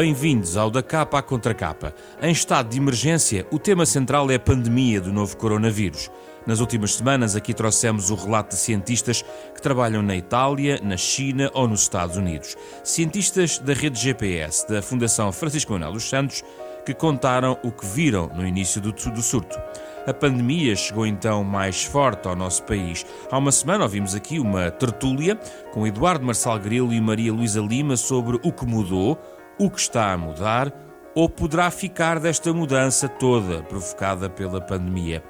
Bem-vindos ao Da Capa à Contracapa. Em estado de emergência, o tema central é a pandemia do novo coronavírus. Nas últimas semanas, aqui trouxemos o relato de cientistas que trabalham na Itália, na China ou nos Estados Unidos. Cientistas da rede GPS da Fundação Francisco Manuel dos Santos que contaram o que viram no início do, do surto. A pandemia chegou então mais forte ao nosso país. Há uma semana ouvimos aqui uma tertúlia com Eduardo Marçal Grilo e Maria Luísa Lima sobre o que mudou, o que está a mudar ou poderá ficar desta mudança toda provocada pela pandemia.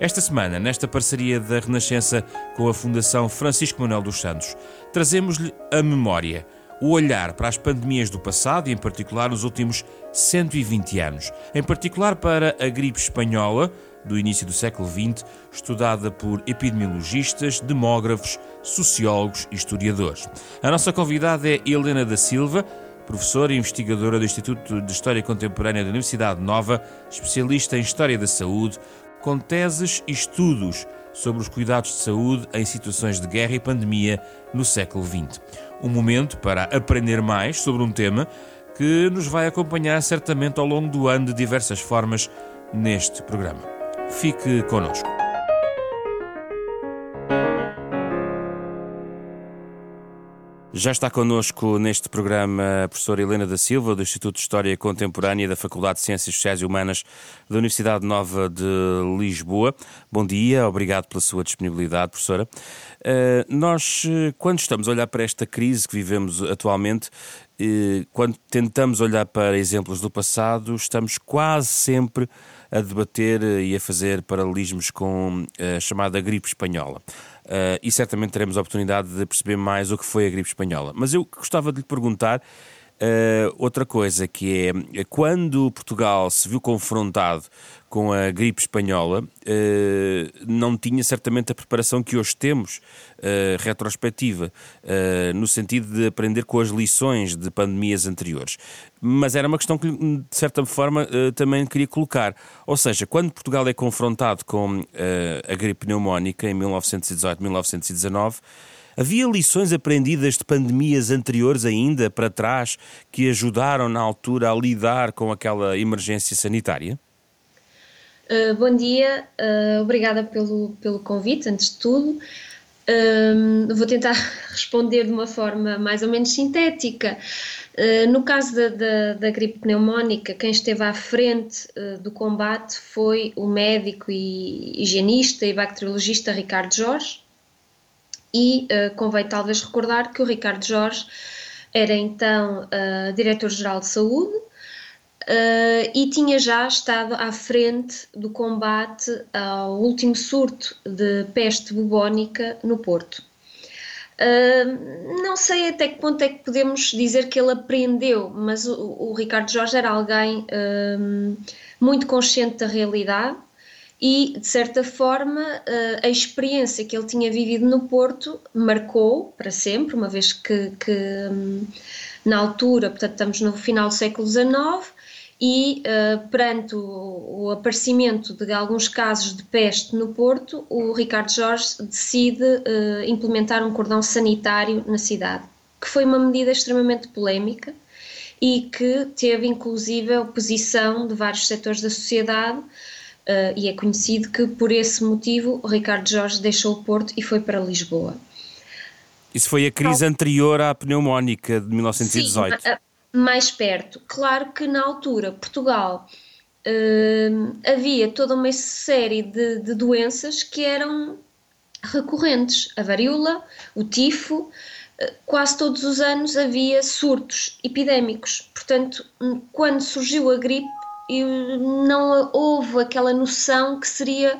Esta semana, nesta parceria da Renascença com a Fundação Francisco Manuel dos Santos, trazemos-lhe a memória, o olhar para as pandemias do passado e, em particular, os últimos 120 anos, em particular para a gripe espanhola do início do século XX, estudada por epidemiologistas, demógrafos, sociólogos e historiadores. A nossa convidada é Helena da Silva, professora e investigadora do Instituto de História Contemporânea da Universidade Nova, especialista em História da Saúde, com teses e estudos sobre os cuidados de saúde em situações de guerra e pandemia no século XX. Um momento para aprender mais sobre um tema que nos vai acompanhar certamente ao longo do ano de diversas formas neste programa. Fique connosco. Já está connosco neste programa a professora Helena da Silva, do Instituto de História Contemporânea da Faculdade de Ciências Sociais e Humanas da Universidade Nova de Lisboa. Bom dia, obrigado pela sua disponibilidade, professora. Uh, nós, quando estamos a olhar para esta crise que vivemos atualmente, uh, quando tentamos olhar para exemplos do passado, estamos quase sempre a debater e a fazer paralelismos com a chamada gripe espanhola. Uh, e certamente teremos a oportunidade de perceber mais o que foi a gripe espanhola. Mas eu gostava de lhe perguntar uh, outra coisa, que é quando Portugal se viu confrontado com a gripe espanhola, uh, não tinha certamente a preparação que hoje temos, uh, retrospectiva, no sentido de aprender com as lições de pandemias anteriores. Mas era uma questão que, de certa forma, também queria colocar. Ou seja, quando Portugal é confrontado com a gripe pneumónica em 1918-1919, Havia lições aprendidas de pandemias anteriores ainda para trás que ajudaram na altura a lidar com aquela emergência sanitária? Uh, bom dia, uh, obrigada pelo, pelo convite, antes de tudo. Uh, vou tentar responder de uma forma mais ou menos sintética. no caso da, da, da, gripe pneumónica, quem esteve à frente do combate foi o médico e higienista e bacteriologista Ricardo Jorge. E convém talvez recordar que o Ricardo Jorge era então diretor-geral de saúde uh, e tinha já estado à frente do combate ao último surto de peste bubónica no Porto. Uh, não sei até que ponto é que podemos dizer que ele aprendeu, mas o, o Ricardo Jorge era alguém uh, muito consciente da realidade e, de certa forma, uh, a experiência que ele tinha vivido no Porto marcou para sempre, uma vez que, que um, na altura, portanto, estamos no final do século XIX, e uh, perante o, o, aparecimento de alguns casos de peste no Porto, o Ricardo Jorge decide uh, implementar um cordão sanitário na cidade, que foi uma medida extremamente polémica e que teve inclusive a oposição de vários setores da sociedade. Uh, e é conhecido que por esse motivo Ricardo Jorge deixou o Porto e foi para Lisboa. Isso foi a crise anterior à pneumónica de 1918. Sim, mais perto. Claro que na altura Portugal uh, havia toda uma série de, de, doenças que eram recorrentes: a varíola, o tifo. Uh, quase todos os anos havia surtos epidémicos. Portanto, quando surgiu a gripe, não houve aquela noção que seria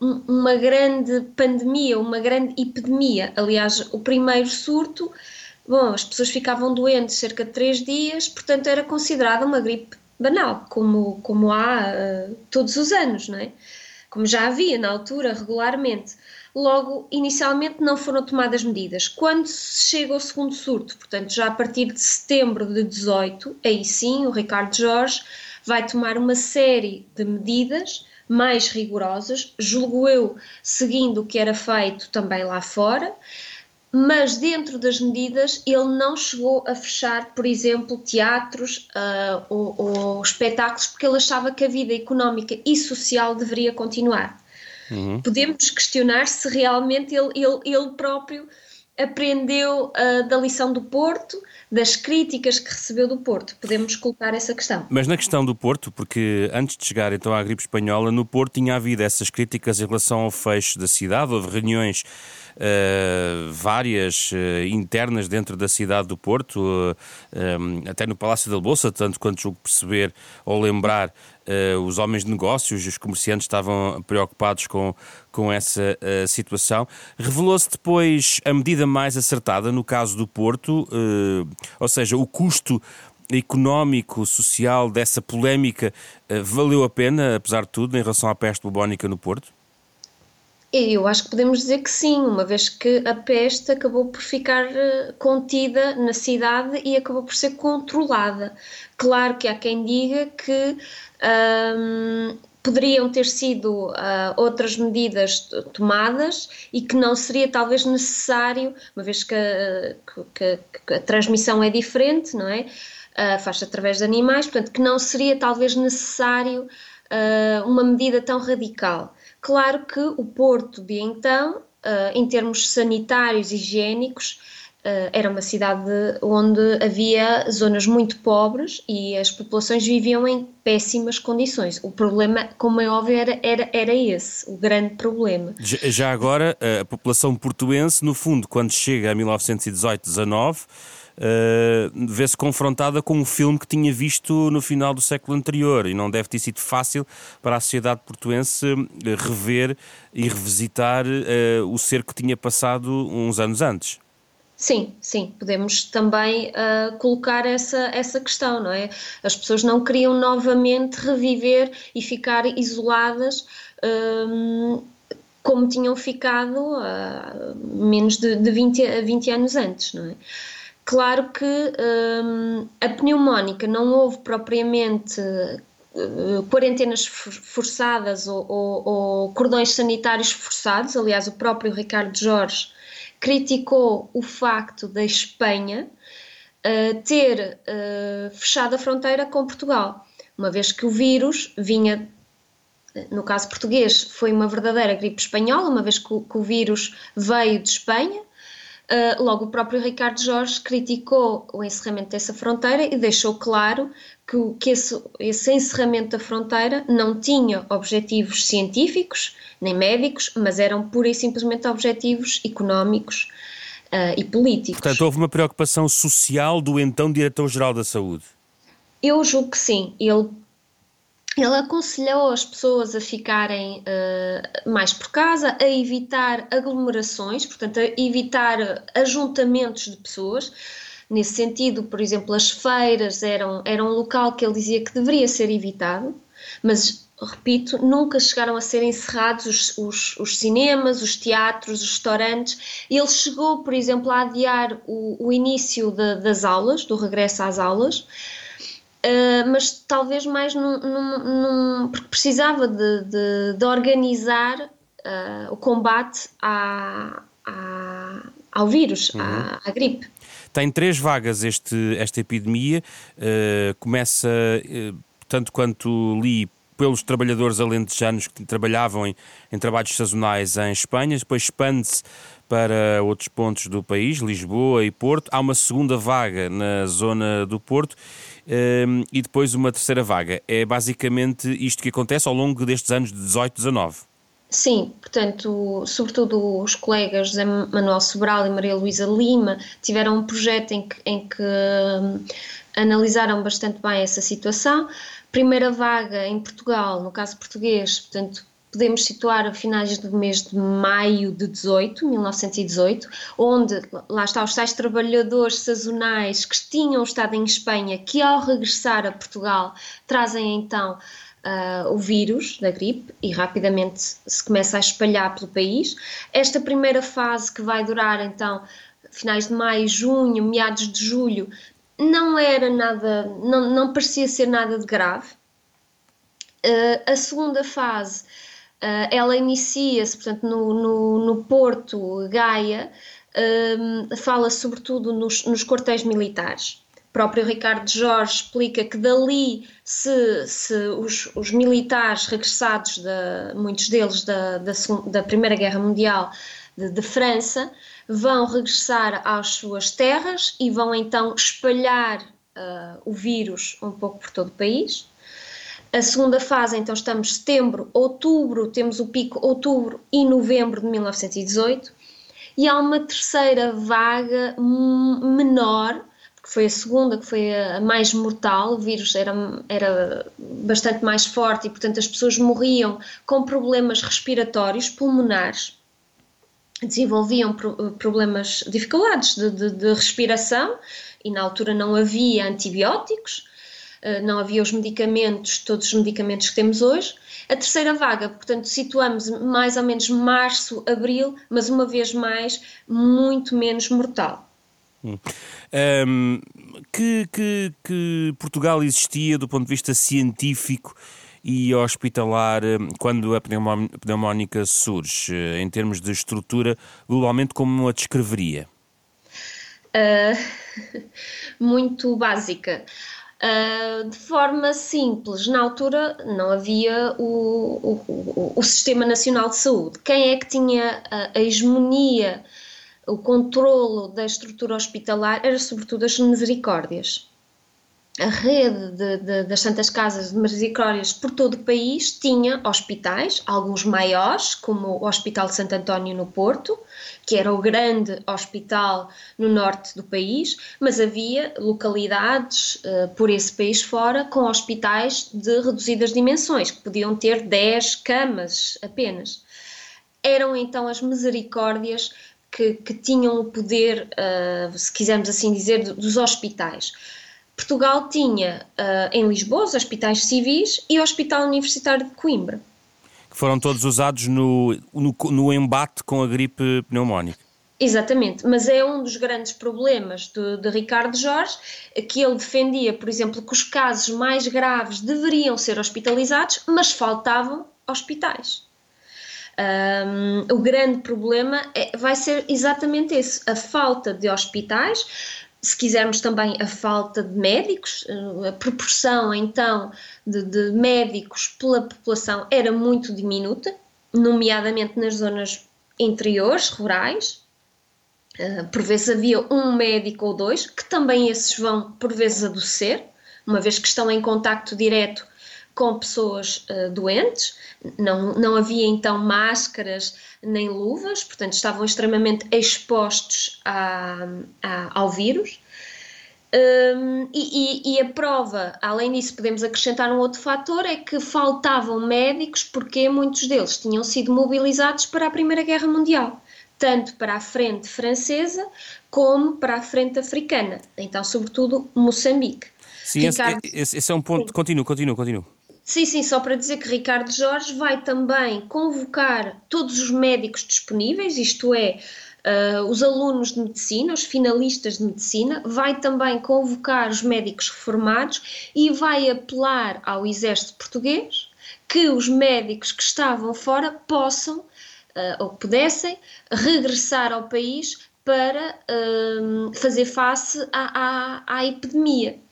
uma grande pandemia, uma grande epidemia. Aliás, o primeiro surto Bom, as pessoas ficavam doentes cerca de três dias, portanto era considerada uma gripe banal, como, como há uh, todos os anos, não é? Como já havia na altura regularmente. Logo, inicialmente não foram tomadas medidas. Quando se chega ao segundo surto, portanto já a partir de setembro de 18, aí sim o Ricardo Jorge vai tomar uma série de medidas mais rigorosas, julgo eu, seguindo o que era feito também lá fora, mas dentro das medidas ele não chegou a fechar, por exemplo, teatros uh, ou, ou, espetáculos, porque ele achava que a vida económica e social deveria continuar. Uhum. Podemos questionar se realmente ele, ele, ele próprio aprendeu uh, da lição do Porto, das críticas que recebeu do Porto. Podemos colocar essa questão. Mas na questão do Porto, porque antes de chegar então à gripe espanhola, no Porto tinha havido essas críticas em relação ao fecho da cidade, houve reuniões uh, várias uh, internas dentro da cidade do Porto, um, até no Palácio da Bolsa, tanto quanto julgo perceber ou lembrar, os homens de negócios, os comerciantes estavam preocupados com, com essa situação. Revelou-se depois a medida mais acertada no caso do Porto, ou seja, o custo económico, social dessa polémica valeu a pena, apesar de tudo, em relação à peste bubónica no Porto? Eu acho que podemos dizer que sim, uma vez que a peste acabou por ficar eh, contida na cidade e acabou por ser controlada. Claro que há quem diga que poderiam ter sido uh, outras medidas tomadas e que não seria talvez necessário, uma vez que a, que, que a transmissão é diferente, não é? Uh, faz-se através de animais, portanto, que não seria talvez necessário uh, uma medida tão radical. Claro que o Porto de então, uh, em termos sanitários e higiênicos, uh, era uma cidade onde havia zonas muito pobres e as populações viviam em péssimas condições. O problema, como é óbvio, era, era, era esse, o grande problema. Já agora, a população portuense, no fundo, quando chega a 1918-19, uh, vê-se confrontada com um filme que tinha visto no final do século anterior e não deve ter sido fácil para a sociedade portuense eh, rever e revisitar uh, o ser que tinha passado uns anos antes. Sim, sim, podemos também uh, colocar essa, essa questão, não é? As pessoas não queriam novamente reviver e ficar isoladas um, como tinham ficado uh, menos de, de 20, 20 anos antes, não é? Claro que hum, a pneumónica não houve propriamente uh, quarentenas forçadas ou, ou, ou, cordões sanitários forçados. Aliás, o próprio Ricardo Jorge criticou o facto da Espanha uh, ter uh, fechado a fronteira com Portugal, uma vez que o vírus vinha no caso português, foi uma verdadeira gripe espanhola, uma vez que o, que o vírus veio de Espanha, Uh, logo, o próprio Ricardo Jorge criticou o encerramento dessa fronteira e deixou claro que, que esse, esse, encerramento da fronteira não tinha objetivos científicos nem médicos, mas eram pura e simplesmente objetivos económicos uh, e políticos. Portanto, houve uma preocupação social do então Diretor-Geral da Saúde? Eu julgo que sim. Ele ele aconselhou as pessoas a ficarem uh, mais por casa, a evitar aglomerações, portanto, a evitar ajuntamentos de pessoas. Nesse sentido, por exemplo, as feiras eram, eram um local que ele dizia que deveria ser evitado, mas, repito, nunca chegaram a ser encerrados os, os, os cinemas, os teatros, os restaurantes. Ele chegou, por exemplo, a adiar o, o início de, das aulas, do regresso às aulas. Uh, mas talvez mais num, num, num, porque precisava de, de, de organizar uh, o combate à, à, ao vírus, uhum. à, à, gripe. Tem três vagas este, esta epidemia, uh, começa, tanto quanto li, pelos trabalhadores alentejanos que trabalhavam em, em trabalhos sazonais em Espanha, depois expande-se para outros pontos do país, Lisboa e Porto. Há uma segunda vaga na zona do Porto um, e depois uma terceira vaga. É basicamente isto que acontece ao longo destes anos de 18, 19. Sim, portanto, sobretudo os colegas José Manuel Sobral e Maria Luísa Lima tiveram um projeto em que, em que um, analisaram bastante bem essa situação. Primeira vaga em Portugal, no caso português, portanto, podemos situar a finais do mês de maio de 18, 1918, onde lá está os tais trabalhadores sazonais que tinham estado em Espanha, que ao regressar a Portugal trazem então uh, o vírus da gripe e rapidamente se começa a espalhar pelo país. Esta primeira fase que vai durar então finais de maio, junho, meados de julho, não era nada, não, não parecia ser nada de grave. Uh, a segunda fase Uh, ela inicia-se, portanto, no, no, no, Porto Gaia, uh, fala sobretudo nos, nos quartéis militares. O próprio Ricardo Jorge explica que dali, se, se os, os, militares regressados, de, muitos deles da, da, da Primeira Guerra Mundial de, de França, vão regressar às suas terras e vão então espalhar uh, o vírus um pouco por todo o país. A segunda fase, então, estamos setembro, outubro, temos o pico outubro e novembro de 1918. E há uma terceira vaga menor, que foi a segunda, que foi a mais mortal. O vírus era, era bastante mais forte e, portanto, as pessoas morriam com problemas respiratórios pulmonares desenvolviam problemas, dificuldades de, de, de, respiração e na altura não havia antibióticos, eh, não havia os medicamentos, todos os medicamentos que temos hoje. A terceira vaga, portanto, situamos mais ou menos março, abril, mas uma vez mais muito menos mortal. Hum. Um, que, que, que Portugal existia do ponto de vista científico e hospitalar hum, quando a pneumónica surge, em termos de estrutura, globalmente, como a descreveria? Uh, muito básica. Uh, de forma simples, na altura não havia o, o, o, Sistema Nacional de Saúde. Quem é que tinha a, a hegemonia, o controlo da estrutura hospitalar, era sobretudo as misericórdias a rede de, de, das Santas Casas de Misericórdias por todo o país tinha hospitais, alguns maiores, como o Hospital de Santo António no Porto, que era o grande hospital no norte do país, mas havia localidades uh, por esse país fora com hospitais de reduzidas dimensões, que podiam ter 10 camas apenas. Eram então as misericórdias que, que tinham o poder, uh, se quisermos assim dizer, dos hospitais Portugal tinha uh, em Lisboa os hospitais civis e o Hospital Universitário de Coimbra. Que foram todos usados no, no, no embate com a gripe pneumónica. Exatamente, mas é um dos grandes problemas de, de, Ricardo Jorge, que ele defendia, por exemplo, que os casos mais graves deveriam ser hospitalizados, mas faltavam hospitais. Um, o grande problema é, vai ser exatamente esse: a falta de hospitais se quisermos também a falta de médicos, eh, a proporção então de, de, médicos pela população era muito diminuta, nomeadamente nas zonas interiores, rurais. Eh, por vezes havia um médico ou dois, que também esses vão por vezes adoecer, uma vez que estão em contacto direto com pessoas uh, doentes, não, não havia então máscaras nem luvas, portanto estavam extremamente expostos a, a, ao vírus. Um, e, e, a prova, além disso, podemos acrescentar um outro fator: é que faltavam médicos porque muitos deles tinham sido mobilizados para a Primeira Guerra Mundial, tanto para a frente francesa como para a frente africana, então, sobretudo, Moçambique. Sim, Ricardo... esse, esse, é um ponto. Continua, continua, continua. Sim, sim, só para dizer que Ricardo Jorge vai também convocar todos os médicos disponíveis, isto é, uh, os alunos de medicina, os finalistas de medicina, vai também convocar os médicos reformados e vai apelar ao exército português que os médicos que estavam fora possam uh, ou pudessem regressar ao país para uh, fazer face à, à, à epidemia.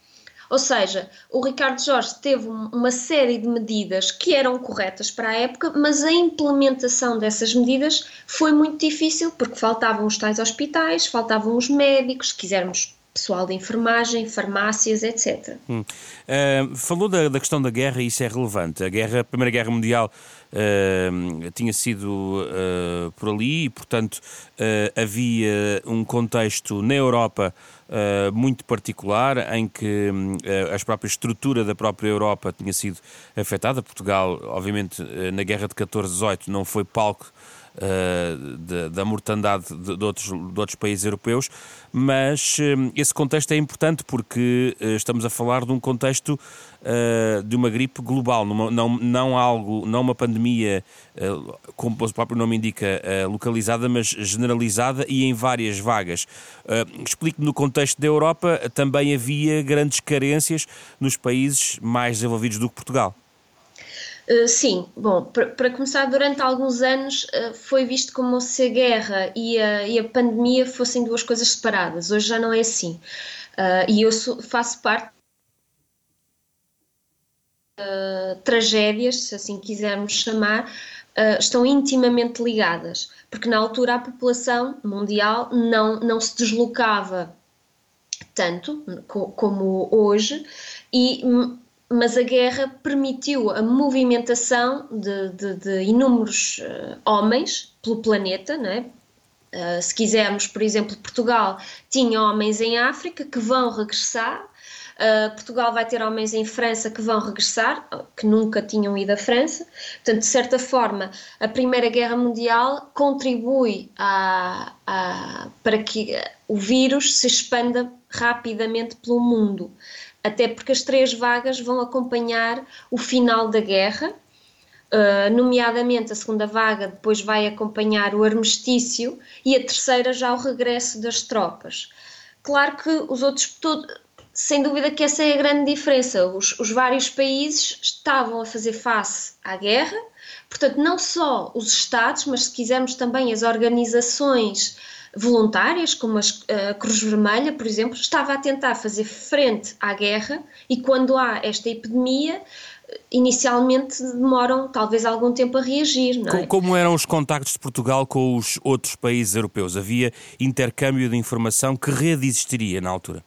Ou seja, o Ricardo Jorge teve uma série de medidas que eram corretas para a época, mas a implementação dessas medidas foi muito difícil porque faltavam os tais hospitais, faltavam os médicos, se quisermos pessoal de enfermagem, farmácias, etc. Hum. Uh, falou da, da, questão da guerra e isso é relevante. A guerra, a Primeira Guerra Mundial uh, tinha sido uh, por ali e, portanto, havia um contexto na Europa muito particular em que a própria estrutura da própria Europa tinha sido afetada. Portugal, obviamente, na guerra de 14-18 não foi palco uh, da mortandade de, de, outros, de outros países europeus, mas uh, esse contexto é importante porque uh, estamos a falar de um contexto de uma gripe global, não, não algo, não uma pandemia, como o próprio nome indica, localizada, mas generalizada e em várias vagas. Explique-me, no contexto da Europa também havia grandes carências nos países mais desenvolvidos do que Portugal. Uh, sim, bom, para começar, durante alguns anos uh, foi visto como se a guerra e a, e a, pandemia fossem duas coisas separadas. Hoje já não é assim. Uh, e eu sou, faço parte tragédias, se assim quisermos chamar, estão intimamente ligadas, porque na altura a população mundial não, não se deslocava tanto como hoje e mas a guerra permitiu a movimentação de, de, de inúmeros uh, homens pelo planeta, não é? Uh, se quisermos, por exemplo, Portugal tinha homens em África que vão regressar, uh, Portugal vai ter homens em França que vão regressar, que nunca tinham ido à França. Portanto, de certa forma, a Primeira Guerra Mundial contribui a, a, para que o vírus se expanda rapidamente pelo mundo até porque as três vagas vão acompanhar o final da guerra, uh, nomeadamente a segunda vaga depois vai acompanhar o armistício e a terceira já o regresso das tropas. Claro que os outros, todo, sem dúvida que essa é a grande diferença. Os, os vários países estavam a fazer face à guerra, portanto, não só os Estados, mas se quisermos também as organizações voluntárias, como a Cruz Vermelha, por exemplo, estava a tentar fazer frente à guerra e quando há esta epidemia, inicialmente demoram talvez algum tempo a reagir. É? Como eram os contactos de Portugal com os outros países europeus? Havia intercâmbio de informação? Que rede existiria na altura?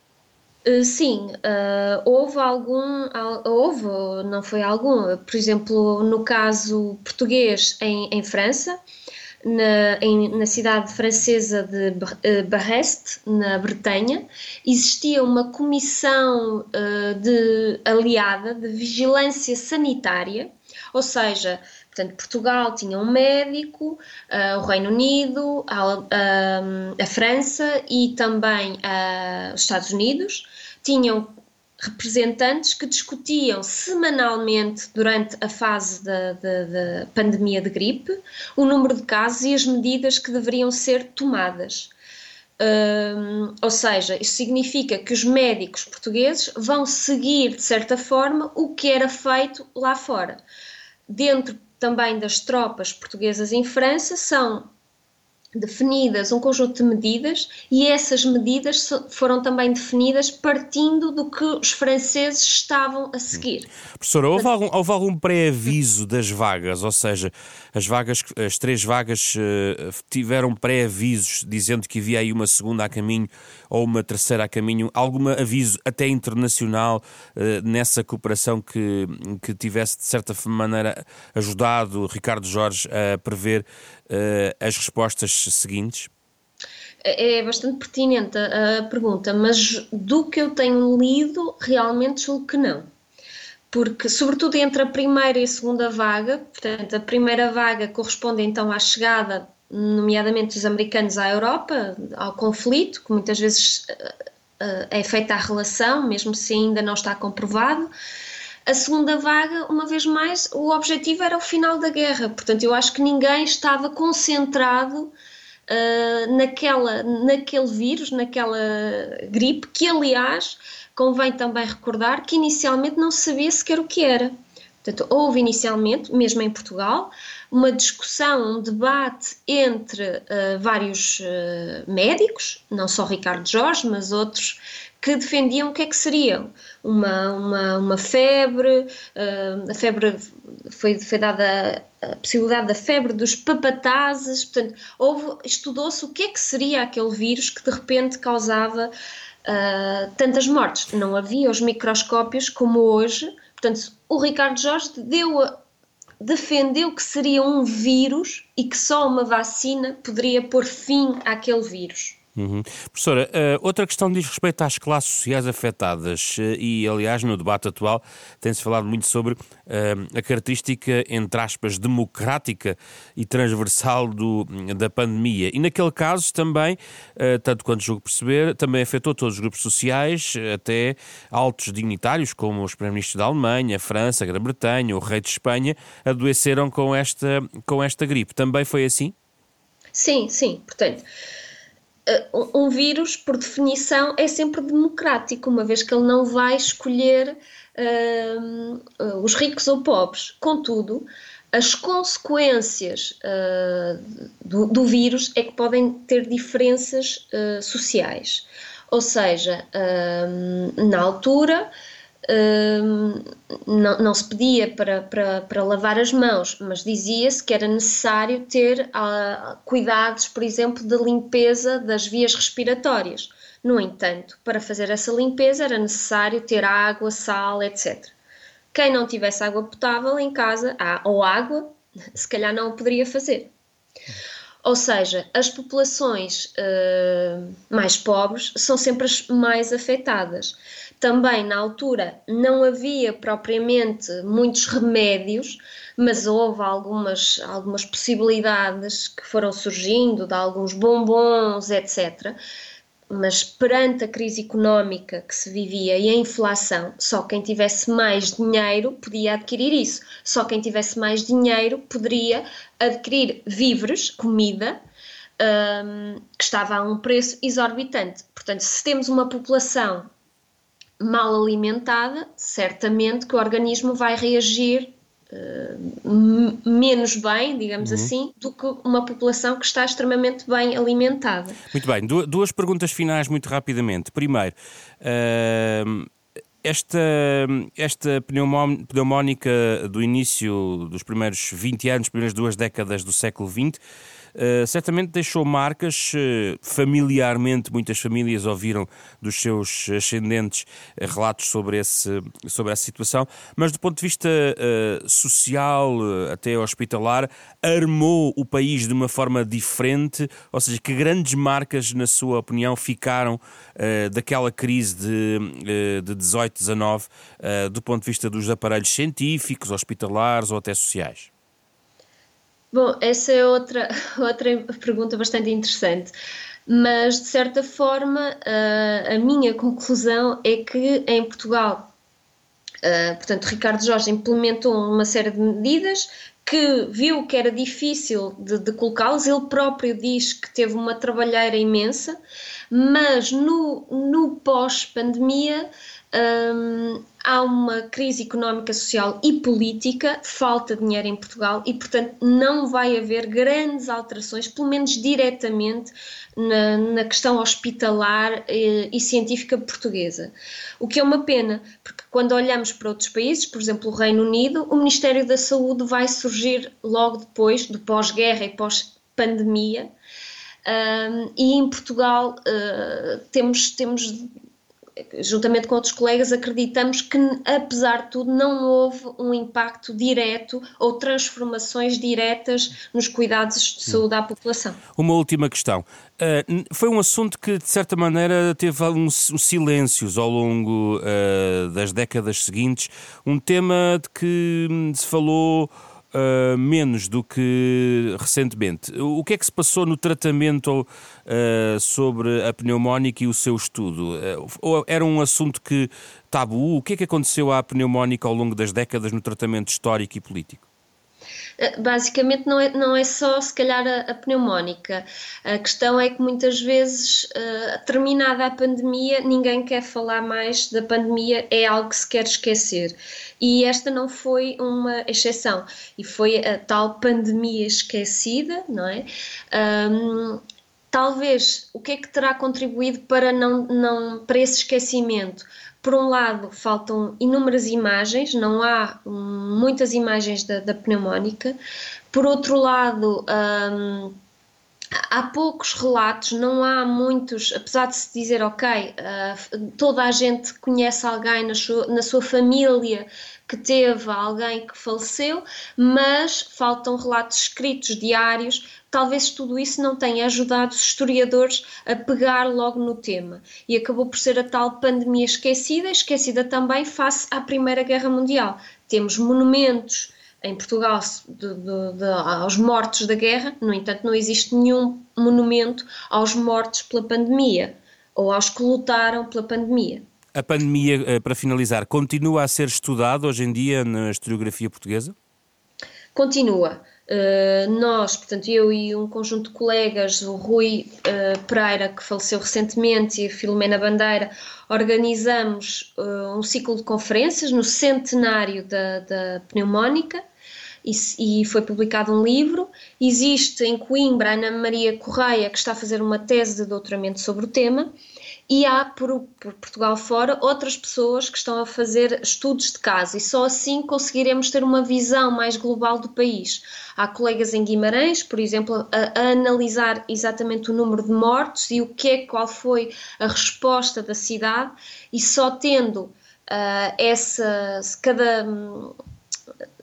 Uh, sim, uh, houve algum, houve, não foi algum, por exemplo, no caso português em, em França, na, em, na cidade francesa de eh, Brest, na Bretanha, existia uma comissão uh, de, aliada de vigilância sanitária, ou seja, portanto, Portugal tinha um médico, uh, o Reino Unido, a, a, a França e também uh, os Estados Unidos tinham representantes que discutiam semanalmente durante a fase da, da, da, pandemia de gripe o número de casos e as medidas que deveriam ser tomadas. Um, ou seja, isso significa que os médicos portugueses vão seguir, de certa forma, o que era feito lá fora. Dentro também das tropas portuguesas em França, são definidas um conjunto de medidas e essas medidas foram também definidas partindo do que os franceses estavam a seguir. Professora, houve algum, houve algum pré-aviso das vagas? Ou seja, as vagas, as três vagas uh, tiveram pré-avisos dizendo que havia aí uma segunda a caminho ou uma terceira a caminho? Algum aviso até internacional uh, nessa cooperação que, que tivesse de certa maneira ajudado Ricardo Jorge a prever as respostas seguintes? É, é bastante pertinente a, a pergunta, mas do que eu tenho lido, realmente julgo que não porque, sobretudo entre a primeira e a segunda vaga, portanto, a primeira vaga corresponde então à chegada, nomeadamente dos americanos à Europa, ao conflito, que muitas vezes uh, é feita a relação, mesmo se ainda não está comprovado. A segunda vaga, uma vez mais, o objetivo era o final da guerra, portanto, eu acho que ninguém estava concentrado uh, naquela, naquele vírus, naquela gripe, que aliás convém também recordar que inicialmente não se sabia sequer o que era. Portanto, houve inicialmente, mesmo em Portugal, uma discussão, um debate entre uh, vários uh, médicos, não só Ricardo Jorge, mas outros que defendiam o que é que seria uma, uma, uma febre, uh, a febre foi, foi dada a possibilidade da febre dos papatazes, portanto, estudou-se o que é que seria aquele vírus que de repente causava tantas mortes. Não havia os microscópios como hoje. Portanto, o Ricardo Jorge deu a, defendeu que seria um vírus e que só uma vacina poderia pôr fim àquele vírus. Uhum. Professora, uh, outra questão diz respeito às classes sociais afetadas uh, e, aliás, no debate atual tem-se falado muito sobre uh, a característica, entre aspas, democrática e transversal do, da pandemia. E naquele caso também, tanto quanto julgo perceber, também afetou todos os grupos sociais, até altos dignitários, como os primeiros-ministros da Alemanha, França, Grã-Bretanha, o rei de Espanha, adoeceram com esta, com esta gripe. Também foi assim? Sim, sim. Portanto um vírus, por definição, é sempre democrático, uma vez que ele não vai escolher uh, os ricos ou pobres. Contudo, as consequências uh, do, do, vírus é que podem ter diferenças uh, sociais. Ou seja, na altura não, não, se pedia para, para, para, lavar as mãos, mas dizia-se que era necessário ter uh, cuidados, por exemplo, de limpeza das vias respiratórias. No entanto, para fazer essa limpeza era necessário ter água, sal, etc. Quem não tivesse água potável em casa, ah, ou água, se calhar não o poderia fazer. Ou seja, as populações uh, mais pobres são sempre as mais afetadas. Também na altura não havia propriamente muitos remédios, mas houve algumas, algumas possibilidades que foram surgindo, de alguns bombons, etc. Mas perante a crise económica que se vivia e a inflação, só quem tivesse mais dinheiro podia adquirir isso. Só quem tivesse mais dinheiro poderia adquirir víveres, comida, um, que estava a um preço exorbitante. Portanto, se temos uma população mal alimentada, certamente que o organismo vai reagir uh, menos bem, digamos uhum. assim, do que uma população que está extremamente bem alimentada. Muito bem, duas perguntas finais muito rapidamente. Primeiro, uh, esta, esta pneumónica do início dos primeiros 20 anos, primeiras duas décadas do século XX, uh, certamente deixou marcas, uh, familiarmente muitas famílias ouviram dos seus ascendentes uh, relatos sobre, esse, sobre essa situação, mas do ponto de vista social, até hospitalar, armou o país de uma forma diferente, ou seja, que grandes marcas, na sua opinião, ficaram daquela crise de, de 18, 19, do ponto de vista dos aparelhos científicos, hospitalares ou até sociais? Bom, essa é outra, outra pergunta bastante interessante, mas de certa forma a minha conclusão é que em Portugal, portanto, Ricardo Jorge implementou uma série de medidas que viu que era difícil de, de colocá-los, ele próprio diz que teve uma trabalheira imensa, mas no, no pós-pandemia um, há uma crise económica, social e política, falta dinheiro em Portugal e, portanto, não vai haver grandes alterações, pelo menos diretamente, na, na questão hospitalar e, eh, e, científica portuguesa. O que é uma pena, porque quando olhamos para outros países, por exemplo, o Reino Unido, o Ministério da Saúde vai surgir logo depois, do pós-guerra e pós-pandemia. Um, e em Portugal uh, temos, temos juntamente com outros colegas, acreditamos que, apesar de tudo, não houve um impacto direto ou transformações diretas nos cuidados de saúde à população. Uma última questão. Uh, foi um assunto que, de certa maneira, teve alguns silêncios ao longo uh, das décadas seguintes. Um tema de que se falou uh, menos do que recentemente. O que é que se passou no tratamento uh, sobre a pneumónica e o seu estudo? Uh, era um assunto que tabu? O que é que aconteceu à pneumónica ao longo das décadas no tratamento histórico e político? Eh, basicamente não é, não é só se calhar a, a pneumónica. A questão é que muitas vezes, uh, terminada a pandemia, ninguém quer falar mais da pandemia, é algo que se quer esquecer. E esta não foi uma exceção, e foi a tal pandemia esquecida, não é? Um, talvez o que é que terá contribuído para, não, não, para esse esquecimento? Por um lado, faltam inúmeras imagens, não há hum, muitas imagens da, da, pneumónica. Por outro lado, hum, há poucos relatos, não há muitos, apesar de se dizer, ok, uh, toda a gente conhece alguém na sua, na sua família que teve alguém que faleceu, mas faltam relatos escritos diários. Talvez tudo isso não tenha ajudado os historiadores a pegar logo no tema. E acabou por ser a tal pandemia esquecida, esquecida também face à Primeira Guerra Mundial. Temos monumentos em Portugal de, de, de, aos mortos da guerra, no entanto, não existe nenhum monumento aos mortos pela pandemia ou aos que lutaram pela pandemia. A pandemia, eh, para finalizar, continua a ser estudada hoje em dia na historiografia portuguesa? Continua. Uh, nós, portanto, eu e um conjunto de colegas, o Rui uh, Pereira, que faleceu recentemente, e a Filomena Bandeira, organizamos uh, um ciclo de conferências no centenário da, da pneumónica e, e, foi publicado um livro. Existe em Coimbra a Ana Maria Correia, que está a fazer uma tese de doutoramento sobre o tema e há por, por, Portugal fora outras pessoas que estão a fazer estudos de caso e só assim conseguiremos ter uma visão mais global do país. Há colegas em Guimarães, por exemplo, a, a analisar exatamente o número de mortos e o que é, qual foi a resposta da cidade e só tendo uh, essa cada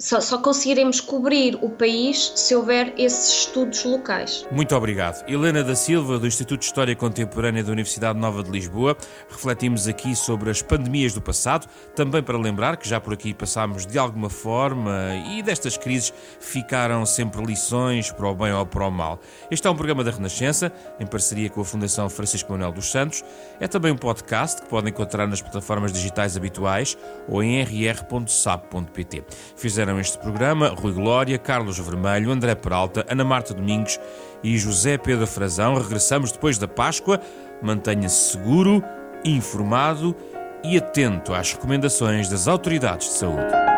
só, só, conseguiremos cobrir o país se houver esses estudos locais. Muito obrigado. Helena da Silva, do Instituto de História Contemporânea da Universidade Nova de Lisboa. Refletimos aqui sobre as pandemias do passado, também para lembrar que já por aqui passámos de alguma forma e destas crises ficaram sempre lições para o bem ou para o mal. Este é um programa da Renascença, em parceria com a Fundação Francisco Manuel dos Santos. É também um podcast que podem encontrar nas plataformas digitais habituais ou em rr.sap.pt. Fizeram este programa Rui Glória, Carlos Vermelho, André Peralta, Ana Marta Domingos e José Pedro Frazão. Regressamos depois da Páscoa. Mantenha-se seguro, informado e atento às recomendações das autoridades de saúde.